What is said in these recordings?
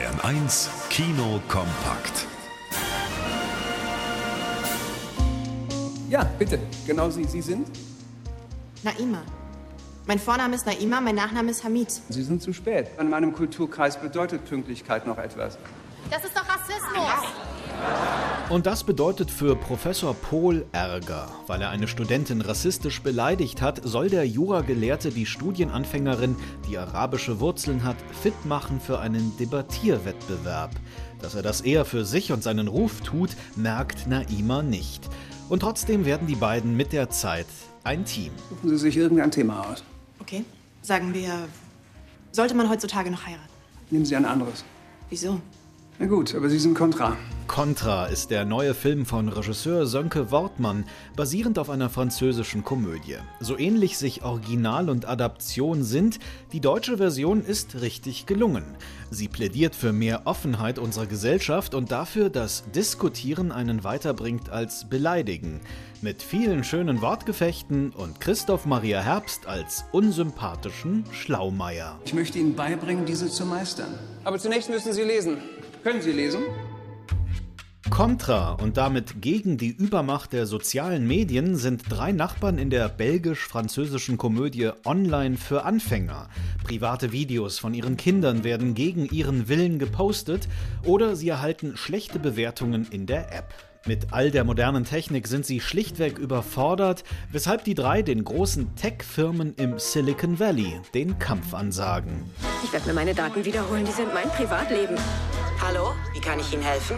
Bayern 1 Kino kompakt. Ja, bitte. Genau Sie. Sie sind? Naima. Mein Vorname ist Naima, mein Nachname ist Hamid. Sie sind zu spät. In meinem Kulturkreis bedeutet Pünktlichkeit noch etwas. Das ist doch Rassismus. Und das bedeutet für Professor Pohl Ärger. Weil er eine Studentin rassistisch beleidigt hat, soll der Juragelehrte die Studienanfängerin, die arabische Wurzeln hat, fit machen für einen Debattierwettbewerb. Dass er das eher für sich und seinen Ruf tut, merkt Naima nicht. Und trotzdem werden die beiden mit der Zeit ein Team. Suchen Sie sich irgendein Thema aus. Okay. Sagen wir, sollte man heutzutage noch heiraten? Nehmen Sie ein anderes. Wieso? Na gut, aber Sie sind kontra. Contra ist der neue Film von Regisseur Sönke Wortmann, basierend auf einer französischen Komödie. So ähnlich sich Original und Adaption sind, die deutsche Version ist richtig gelungen. Sie plädiert für mehr Offenheit unserer Gesellschaft und dafür, dass Diskutieren einen weiterbringt als Beleidigen. Mit vielen schönen Wortgefechten und Christoph Maria Herbst als unsympathischen Schlaumeier. Ich möchte Ihnen beibringen, diese zu meistern. Aber zunächst müssen Sie lesen. Können Sie lesen? Contra und damit gegen die Übermacht der sozialen Medien sind drei Nachbarn in der belgisch-französischen Komödie Online für Anfänger. Private Videos von ihren Kindern werden gegen ihren Willen gepostet oder sie erhalten schlechte Bewertungen in der App. Mit all der modernen Technik sind sie schlichtweg überfordert, weshalb die drei den großen Tech-Firmen im Silicon Valley den Kampf ansagen. Ich werde mir meine Daten wiederholen, die sind mein Privatleben. Hallo, wie kann ich Ihnen helfen?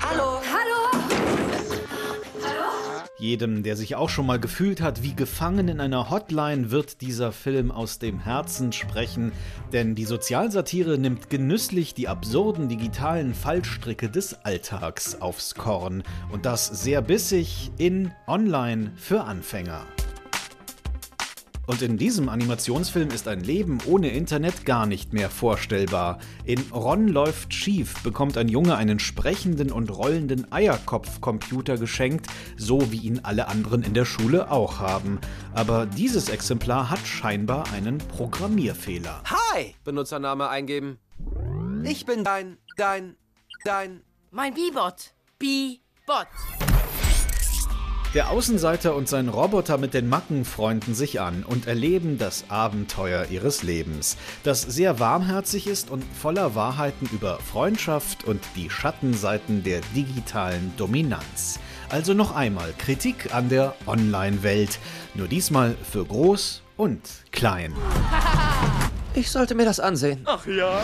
Hallo. Hallo? Jedem, der sich auch schon mal gefühlt hat wie gefangen in einer Hotline, wird dieser Film aus dem Herzen sprechen, denn die Sozialsatire nimmt genüsslich die absurden digitalen Fallstricke des Alltags aufs Korn und das sehr bissig in Online für Anfänger. Und in diesem Animationsfilm ist ein Leben ohne Internet gar nicht mehr vorstellbar. In Ron läuft schief bekommt ein Junge einen sprechenden und rollenden Eierkopf-Computer geschenkt, so wie ihn alle anderen in der Schule auch haben. Aber dieses Exemplar hat scheinbar einen Programmierfehler. Hi! Benutzername eingeben. Ich bin dein, dein, dein. Mein Bibot. Bibot. Der Außenseiter und sein Roboter mit den Macken freunden sich an und erleben das Abenteuer ihres Lebens, das sehr warmherzig ist und voller Wahrheiten über Freundschaft und die Schattenseiten der digitalen Dominanz. Also noch einmal Kritik an der Online-Welt, nur diesmal für groß und klein. Ich sollte mir das ansehen. Ach ja?